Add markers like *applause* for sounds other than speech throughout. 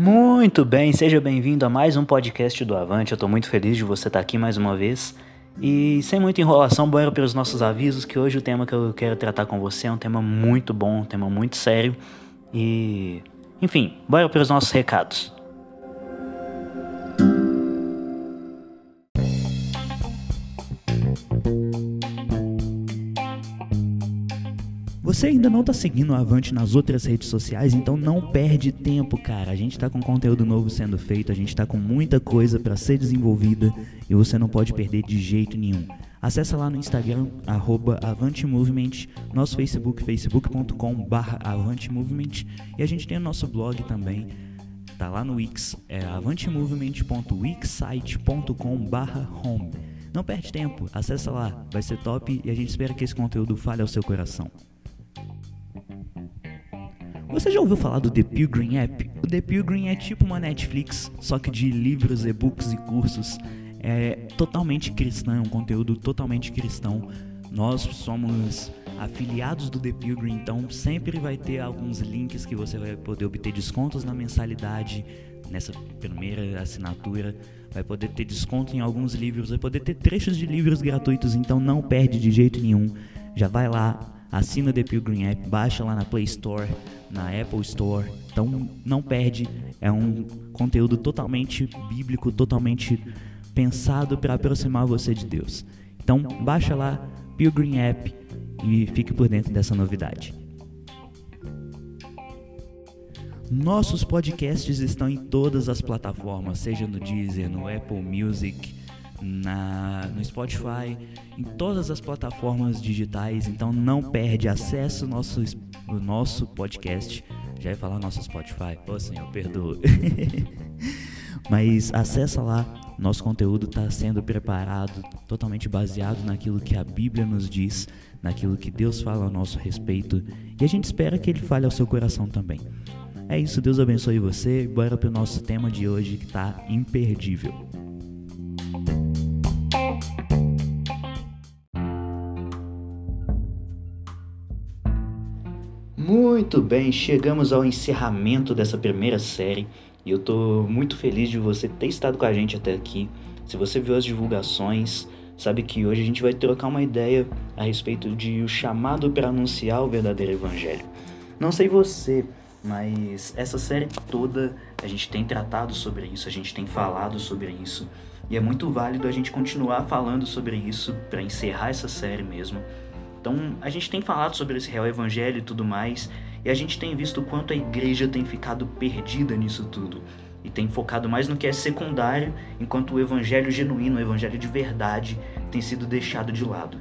Muito bem, seja bem-vindo a mais um podcast do Avante. Eu estou muito feliz de você estar aqui mais uma vez. E sem muita enrolação, bora para os nossos avisos, que hoje o tema que eu quero tratar com você é um tema muito bom, um tema muito sério. E. Enfim, bora para os nossos recados. Você ainda não está seguindo o Avante nas outras redes sociais, então não perde tempo, cara. A gente está com conteúdo novo sendo feito, a gente está com muita coisa para ser desenvolvida e você não pode perder de jeito nenhum. Acesse lá no Instagram, AvanteMovement, nosso Facebook, facebook.com AvanteMovement e a gente tem o nosso blog também, tá lá no Wix, é avantemovement.wixsite.com home. Não perde tempo, acessa lá, vai ser top e a gente espera que esse conteúdo fale ao seu coração. Você já ouviu falar do The Pilgrim App? O The Pilgrim é tipo uma Netflix, só que de livros, e-books e cursos. É totalmente cristão, é um conteúdo totalmente cristão. Nós somos afiliados do The Pilgrim, então sempre vai ter alguns links que você vai poder obter descontos na mensalidade, nessa primeira assinatura, vai poder ter desconto em alguns livros, vai poder ter trechos de livros gratuitos, então não perde de jeito nenhum. Já vai lá, assina The Pilgrim App, baixa lá na Play Store, na Apple Store. Então não perde, é um conteúdo totalmente bíblico, totalmente pensado para aproximar você de Deus. Então baixa lá Pilgrim App e fique por dentro dessa novidade. Nossos podcasts estão em todas as plataformas, seja no Deezer, no Apple Music, na, no Spotify, em todas as plataformas digitais. Então não perde, acesso ao nosso, ao nosso podcast. Já ia falar nosso Spotify, ô senhor, perdoa. *laughs* Mas acessa lá, nosso conteúdo está sendo preparado, totalmente baseado naquilo que a Bíblia nos diz, naquilo que Deus fala a nosso respeito, e a gente espera que Ele fale ao seu coração também. É isso, Deus abençoe você. Bora o nosso tema de hoje que está imperdível. Muito bem, chegamos ao encerramento dessa primeira série e eu estou muito feliz de você ter estado com a gente até aqui. Se você viu as divulgações, sabe que hoje a gente vai trocar uma ideia a respeito de o chamado para anunciar o verdadeiro evangelho. Não sei você, mas essa série toda a gente tem tratado sobre isso, a gente tem falado sobre isso e é muito válido a gente continuar falando sobre isso para encerrar essa série mesmo. Então, a gente tem falado sobre esse real evangelho e tudo mais, e a gente tem visto o quanto a igreja tem ficado perdida nisso tudo. E tem focado mais no que é secundário, enquanto o evangelho genuíno, o evangelho de verdade, tem sido deixado de lado.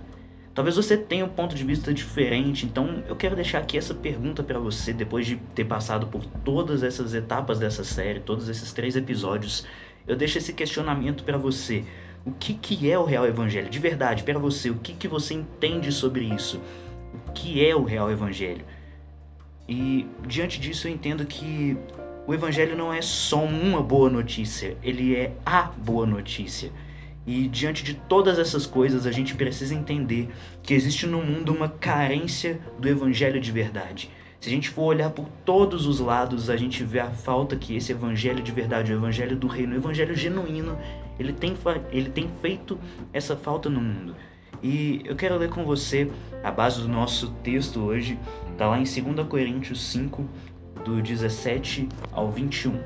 Talvez você tenha um ponto de vista diferente, então eu quero deixar aqui essa pergunta para você, depois de ter passado por todas essas etapas dessa série, todos esses três episódios. Eu deixo esse questionamento para você o que, que é o real evangelho? De verdade, para você, o que, que você entende sobre isso? O que é o real evangelho? E diante disso eu entendo que o evangelho não é só uma boa notícia, ele é a boa notícia. E diante de todas essas coisas, a gente precisa entender que existe no mundo uma carência do evangelho de verdade. Se a gente for olhar por todos os lados, a gente vê a falta que esse evangelho de verdade, o evangelho do reino, o evangelho genuíno, ele tem, ele tem feito essa falta no mundo. E eu quero ler com você a base do nosso texto hoje, está lá em 2 Coríntios 5, do 17 ao 21.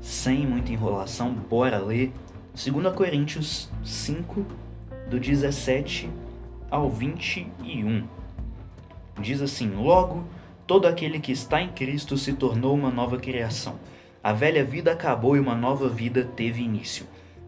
Sem muita enrolação, bora ler 2 Coríntios 5, do 17 ao 21. Diz assim: Logo, todo aquele que está em Cristo se tornou uma nova criação. A velha vida acabou e uma nova vida teve início.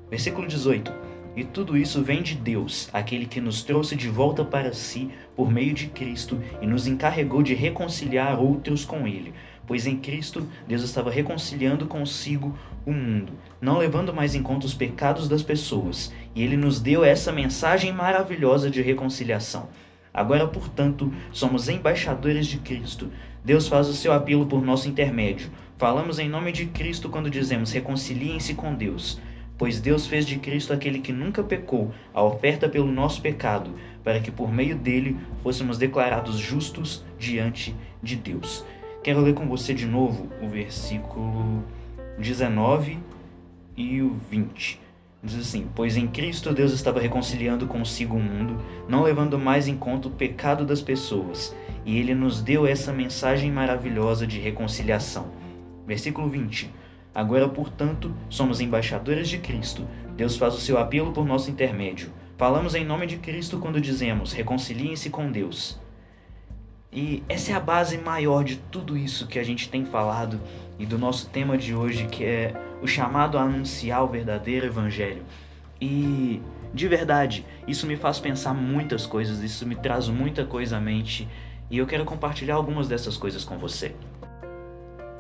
Versículo 18. E tudo isso vem de Deus, aquele que nos trouxe de volta para si por meio de Cristo e nos encarregou de reconciliar outros com Ele. Pois em Cristo Deus estava reconciliando consigo o mundo, não levando mais em conta os pecados das pessoas, e Ele nos deu essa mensagem maravilhosa de reconciliação. Agora, portanto, somos embaixadores de Cristo. Deus faz o seu apelo por nosso intermédio. Falamos em nome de Cristo quando dizemos reconciliem-se com Deus. Pois Deus fez de Cristo aquele que nunca pecou, a oferta pelo nosso pecado, para que por meio dele fôssemos declarados justos diante de Deus. Quero ler com você de novo o versículo 19 e o 20. Diz assim: Pois em Cristo Deus estava reconciliando consigo o mundo, não levando mais em conta o pecado das pessoas, e ele nos deu essa mensagem maravilhosa de reconciliação. Versículo 20: Agora, portanto, somos embaixadores de Cristo. Deus faz o seu apelo por nosso intermédio. Falamos em nome de Cristo quando dizemos: reconciliem-se com Deus. E essa é a base maior de tudo isso que a gente tem falado e do nosso tema de hoje, que é o chamado a anunciar o verdadeiro evangelho. E de verdade, isso me faz pensar muitas coisas, isso me traz muita coisa à mente, e eu quero compartilhar algumas dessas coisas com você.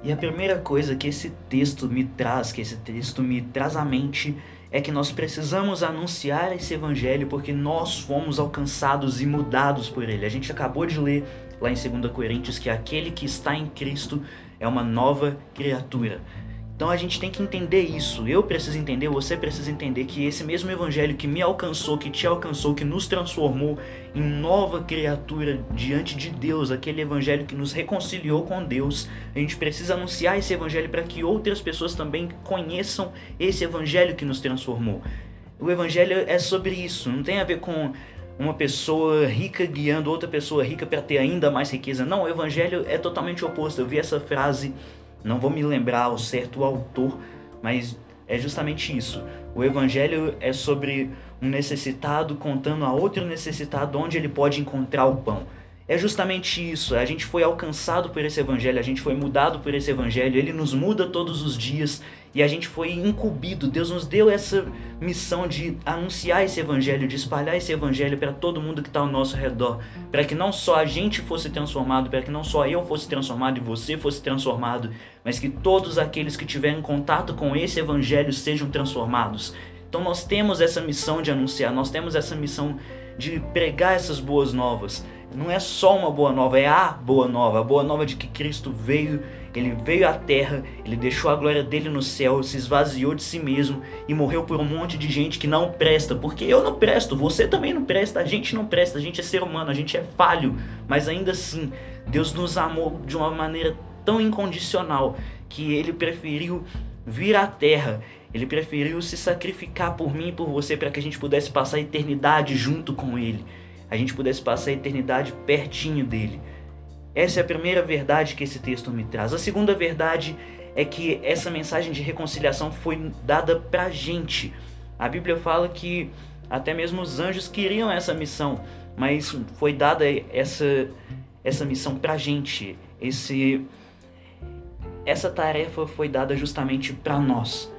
E a primeira coisa que esse texto me traz, que esse texto me traz à mente, é que nós precisamos anunciar esse evangelho porque nós fomos alcançados e mudados por ele. A gente acabou de ler lá em 2 Coríntios que aquele que está em Cristo é uma nova criatura. Então a gente tem que entender isso. Eu preciso entender, você precisa entender que esse mesmo evangelho que me alcançou, que te alcançou, que nos transformou em nova criatura diante de Deus, aquele evangelho que nos reconciliou com Deus, a gente precisa anunciar esse evangelho para que outras pessoas também conheçam esse evangelho que nos transformou. O evangelho é sobre isso, não tem a ver com uma pessoa rica guiando outra pessoa rica para ter ainda mais riqueza. Não, o evangelho é totalmente oposto. Eu vi essa frase, não vou me lembrar o certo autor, mas é justamente isso. O evangelho é sobre um necessitado contando a outro necessitado onde ele pode encontrar o pão. É justamente isso. A gente foi alcançado por esse evangelho, a gente foi mudado por esse evangelho, ele nos muda todos os dias e a gente foi incumbido. Deus nos deu essa missão de anunciar esse evangelho, de espalhar esse evangelho para todo mundo que está ao nosso redor, para que não só a gente fosse transformado, para que não só eu fosse transformado e você fosse transformado, mas que todos aqueles que tiverem contato com esse evangelho sejam transformados. Então nós temos essa missão de anunciar, nós temos essa missão de pregar essas boas novas não é só uma boa nova, é a boa nova. A boa nova de que Cristo veio, ele veio à terra, ele deixou a glória dele no céu, se esvaziou de si mesmo e morreu por um monte de gente que não presta. Porque eu não presto, você também não presta, a gente não presta, a gente é ser humano, a gente é falho. Mas ainda assim, Deus nos amou de uma maneira tão incondicional que ele preferiu vir à terra. Ele preferiu se sacrificar por mim e por você para que a gente pudesse passar a eternidade junto com ele a gente pudesse passar a eternidade pertinho dele. Essa é a primeira verdade que esse texto me traz. A segunda verdade é que essa mensagem de reconciliação foi dada pra gente. A Bíblia fala que até mesmo os anjos queriam essa missão, mas foi dada essa essa missão pra gente. Esse essa tarefa foi dada justamente para nós.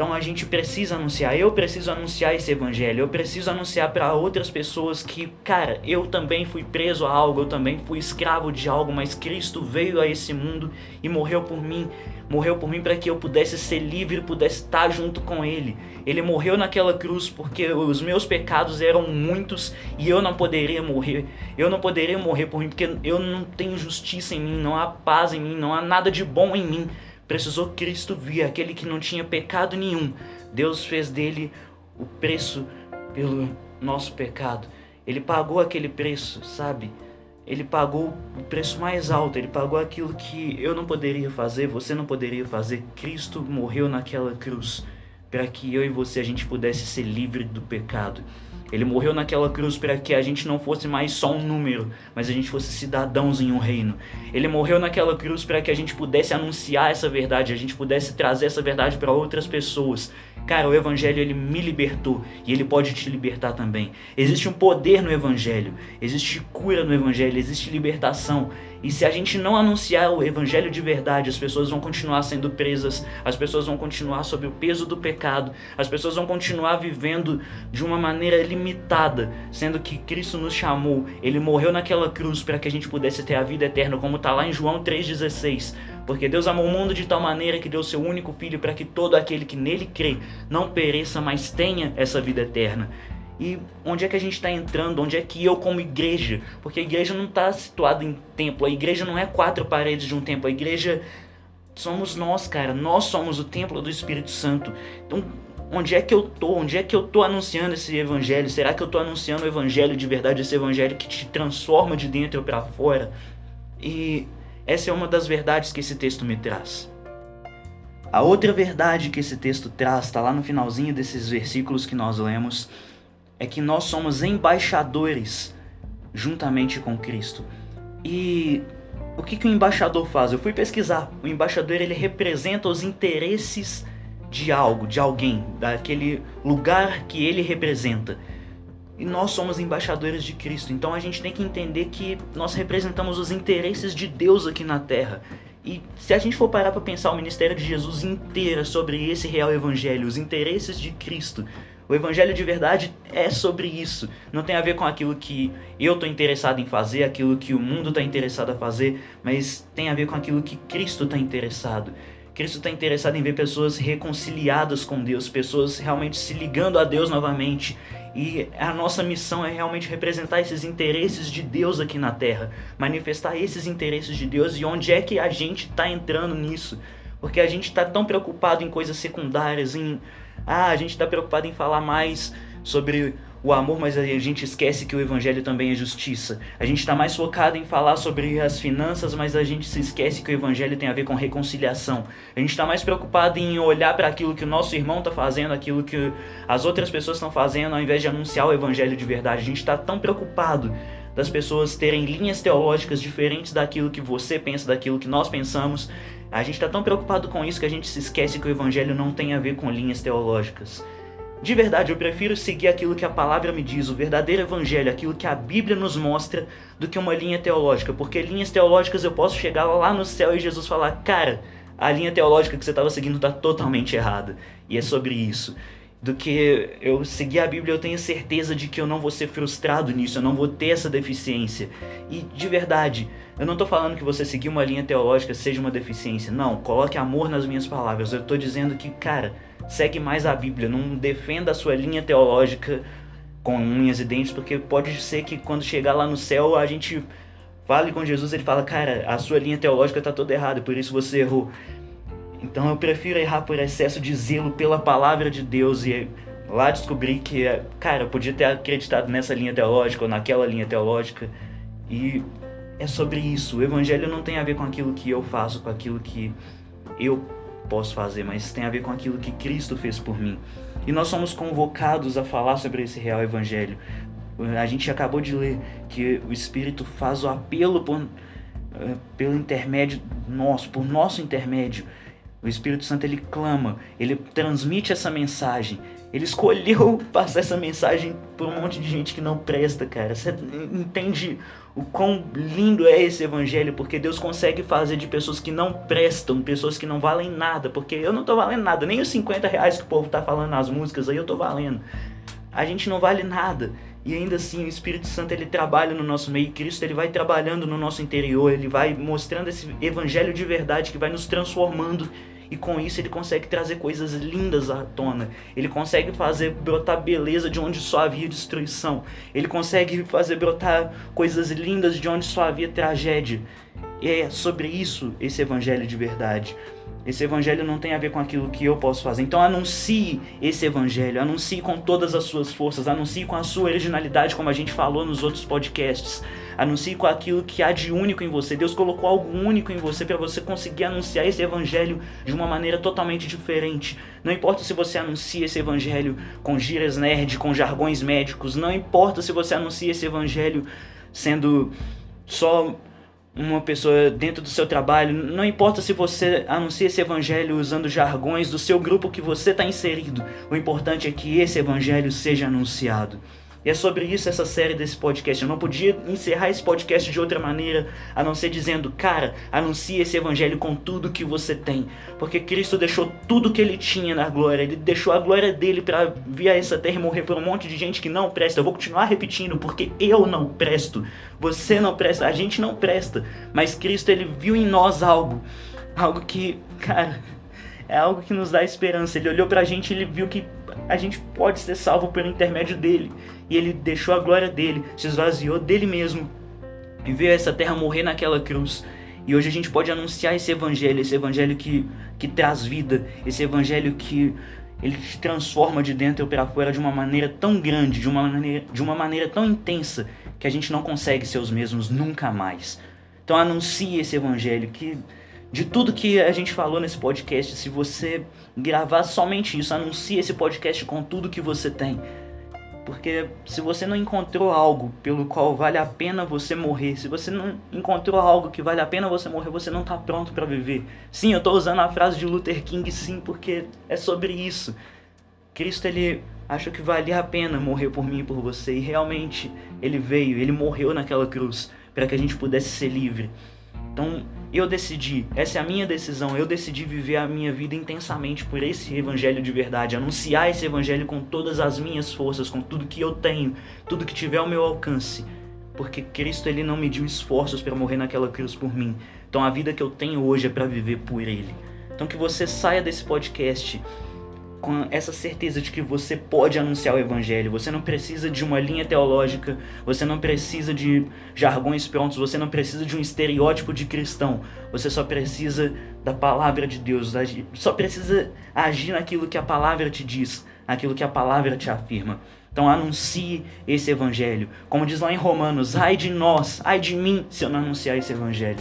Então a gente precisa anunciar, eu preciso anunciar esse evangelho, eu preciso anunciar para outras pessoas que, cara, eu também fui preso a algo, eu também fui escravo de algo, mas Cristo veio a esse mundo e morreu por mim, morreu por mim para que eu pudesse ser livre, pudesse estar junto com ele. Ele morreu naquela cruz porque os meus pecados eram muitos e eu não poderia morrer. Eu não poderia morrer por mim porque eu não tenho justiça em mim, não há paz em mim, não há nada de bom em mim precisou Cristo vir, aquele que não tinha pecado nenhum. Deus fez dele o preço pelo nosso pecado. Ele pagou aquele preço, sabe? Ele pagou o preço mais alto, ele pagou aquilo que eu não poderia fazer, você não poderia fazer. Cristo morreu naquela cruz para que eu e você a gente pudesse ser livre do pecado. Ele morreu naquela cruz para que a gente não fosse mais só um número, mas a gente fosse cidadãos em um reino. Ele morreu naquela cruz para que a gente pudesse anunciar essa verdade, a gente pudesse trazer essa verdade para outras pessoas. Cara, o evangelho ele me libertou e ele pode te libertar também. Existe um poder no evangelho, existe cura no evangelho, existe libertação. E se a gente não anunciar o evangelho de verdade, as pessoas vão continuar sendo presas, as pessoas vão continuar sob o peso do pecado, as pessoas vão continuar vivendo de uma maneira limitada, sendo que Cristo nos chamou, ele morreu naquela cruz para que a gente pudesse ter a vida eterna, como está lá em João 3,16. Porque Deus amou o mundo de tal maneira que deu seu único filho para que todo aquele que nele crê não pereça, mas tenha essa vida eterna. E onde é que a gente está entrando? Onde é que eu, como igreja? Porque a igreja não está situada em templo. A igreja não é quatro paredes de um templo. A igreja somos nós, cara. Nós somos o templo do Espírito Santo. Então, onde é que eu tô? Onde é que eu tô anunciando esse evangelho? Será que eu tô anunciando o evangelho de verdade, esse evangelho que te transforma de dentro para fora? E Essa é uma das verdades que esse texto me traz. A outra verdade que esse texto traz, está lá no finalzinho desses versículos que nós lemos, é que nós somos embaixadores juntamente com Cristo. E o que, que o embaixador faz? Eu fui pesquisar. O embaixador ele representa os interesses de algo, de alguém, daquele lugar que ele representa. E nós somos embaixadores de Cristo, então a gente tem que entender que nós representamos os interesses de Deus aqui na terra. E se a gente for parar para pensar o ministério de Jesus inteira sobre esse real evangelho, os interesses de Cristo, o evangelho de verdade é sobre isso. Não tem a ver com aquilo que eu estou interessado em fazer, aquilo que o mundo está interessado a fazer, mas tem a ver com aquilo que Cristo está interessado. Cristo está interessado em ver pessoas reconciliadas com Deus, pessoas realmente se ligando a Deus novamente. E a nossa missão é realmente representar esses interesses de Deus aqui na Terra, manifestar esses interesses de Deus e onde é que a gente está entrando nisso. Porque a gente está tão preocupado em coisas secundárias, em ah, a gente está preocupado em falar mais sobre o amor, mas a gente esquece que o evangelho também é justiça. A gente está mais focado em falar sobre as finanças, mas a gente se esquece que o evangelho tem a ver com reconciliação. A gente está mais preocupado em olhar para aquilo que o nosso irmão está fazendo, aquilo que as outras pessoas estão fazendo, ao invés de anunciar o evangelho de verdade. A gente está tão preocupado das pessoas terem linhas teológicas diferentes daquilo que você pensa, daquilo que nós pensamos. A gente está tão preocupado com isso que a gente se esquece que o evangelho não tem a ver com linhas teológicas. De verdade, eu prefiro seguir aquilo que a palavra me diz, o verdadeiro evangelho, aquilo que a Bíblia nos mostra, do que uma linha teológica. Porque linhas teológicas eu posso chegar lá no céu e Jesus falar: Cara, a linha teológica que você estava seguindo está totalmente errada. E é sobre isso do que eu seguir a Bíblia, eu tenho certeza de que eu não vou ser frustrado nisso, eu não vou ter essa deficiência. E de verdade, eu não estou falando que você seguir uma linha teológica seja uma deficiência. Não, coloque amor nas minhas palavras. Eu estou dizendo que, cara, segue mais a Bíblia, não defenda a sua linha teológica com unhas e dentes, porque pode ser que quando chegar lá no céu a gente fale com Jesus, ele fala, cara, a sua linha teológica está toda errada, por isso você errou. Então eu prefiro errar por excesso de zelo pela palavra de Deus e lá descobrir que, cara, eu podia ter acreditado nessa linha teológica ou naquela linha teológica. E é sobre isso. O evangelho não tem a ver com aquilo que eu faço, com aquilo que eu posso fazer, mas tem a ver com aquilo que Cristo fez por mim. E nós somos convocados a falar sobre esse real evangelho. A gente acabou de ler que o Espírito faz o apelo por, eh, pelo intermédio nosso, por nosso intermédio. O Espírito Santo ele clama, ele transmite essa mensagem. Ele escolheu *laughs* passar essa mensagem por um monte de gente que não presta, cara. Você entende o quão lindo é esse evangelho? Porque Deus consegue fazer de pessoas que não prestam, pessoas que não valem nada. Porque eu não tô valendo nada, nem os 50 reais que o povo tá falando nas músicas aí eu tô valendo. A gente não vale nada. E ainda assim, o Espírito Santo ele trabalha no nosso meio, Cristo ele vai trabalhando no nosso interior, ele vai mostrando esse evangelho de verdade que vai nos transformando e com isso ele consegue trazer coisas lindas à tona. Ele consegue fazer brotar beleza de onde só havia destruição. Ele consegue fazer brotar coisas lindas de onde só havia tragédia. E é sobre isso esse evangelho de verdade. Esse evangelho não tem a ver com aquilo que eu posso fazer. Então anuncie esse evangelho, anuncie com todas as suas forças, anuncie com a sua originalidade, como a gente falou nos outros podcasts. Anuncie com aquilo que há de único em você. Deus colocou algo único em você para você conseguir anunciar esse evangelho de uma maneira totalmente diferente. Não importa se você anuncia esse evangelho com gírias nerd, com jargões médicos, não importa se você anuncia esse evangelho sendo só uma pessoa dentro do seu trabalho, não importa se você anuncia esse evangelho usando jargões do seu grupo que você está inserido, o importante é que esse evangelho seja anunciado. E é sobre isso essa série desse podcast. Eu não podia encerrar esse podcast de outra maneira a não ser dizendo, cara, anuncie esse evangelho com tudo que você tem. Porque Cristo deixou tudo que ele tinha na glória. Ele deixou a glória dele para vir a essa terra e morrer por um monte de gente que não presta. Eu vou continuar repetindo, porque eu não presto. Você não presta, a gente não presta. Mas Cristo, ele viu em nós algo. Algo que, cara, é algo que nos dá esperança. Ele olhou pra gente e ele viu que a gente pode ser salvo pelo intermédio dele. E ele deixou a glória dele, se esvaziou dele mesmo e veio a essa terra morrer naquela cruz. E hoje a gente pode anunciar esse evangelho, esse evangelho que, que traz vida, esse evangelho que ele te transforma de dentro para fora de uma maneira tão grande, de uma maneira, de uma maneira tão intensa, que a gente não consegue ser os mesmos nunca mais. Então anuncie esse evangelho que de tudo que a gente falou nesse podcast, se você gravar somente isso, anuncie esse podcast com tudo que você tem. Porque se você não encontrou algo pelo qual vale a pena você morrer, se você não encontrou algo que vale a pena você morrer, você não está pronto para viver. Sim, eu estou usando a frase de Luther King, sim, porque é sobre isso. Cristo ele achou que valia a pena morrer por mim e por você e realmente ele veio, ele morreu naquela cruz para que a gente pudesse ser livre. Então, eu decidi, essa é a minha decisão, eu decidi viver a minha vida intensamente por esse evangelho de verdade, anunciar esse evangelho com todas as minhas forças, com tudo que eu tenho, tudo que tiver ao meu alcance. Porque Cristo ele não mediu esforços para morrer naquela cruz por mim. Então a vida que eu tenho hoje é para viver por ele. Então que você saia desse podcast com essa certeza de que você pode anunciar o evangelho. Você não precisa de uma linha teológica, você não precisa de jargões prontos, você não precisa de um estereótipo de cristão. Você só precisa da palavra de Deus, só precisa agir naquilo que a palavra te diz, naquilo que a palavra te afirma. Então anuncie esse evangelho. Como diz lá em Romanos, ai de nós, ai de mim se eu não anunciar esse evangelho.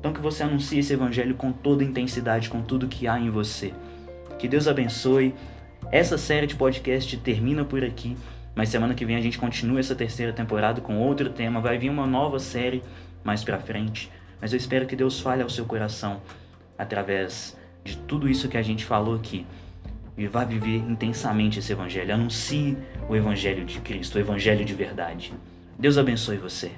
Então que você anuncie esse evangelho com toda intensidade, com tudo que há em você. Que Deus abençoe. Essa série de podcast termina por aqui, mas semana que vem a gente continua essa terceira temporada com outro tema. Vai vir uma nova série mais pra frente, mas eu espero que Deus fale ao seu coração através de tudo isso que a gente falou aqui. E vá viver intensamente esse evangelho. Anuncie o evangelho de Cristo, o evangelho de verdade. Deus abençoe você.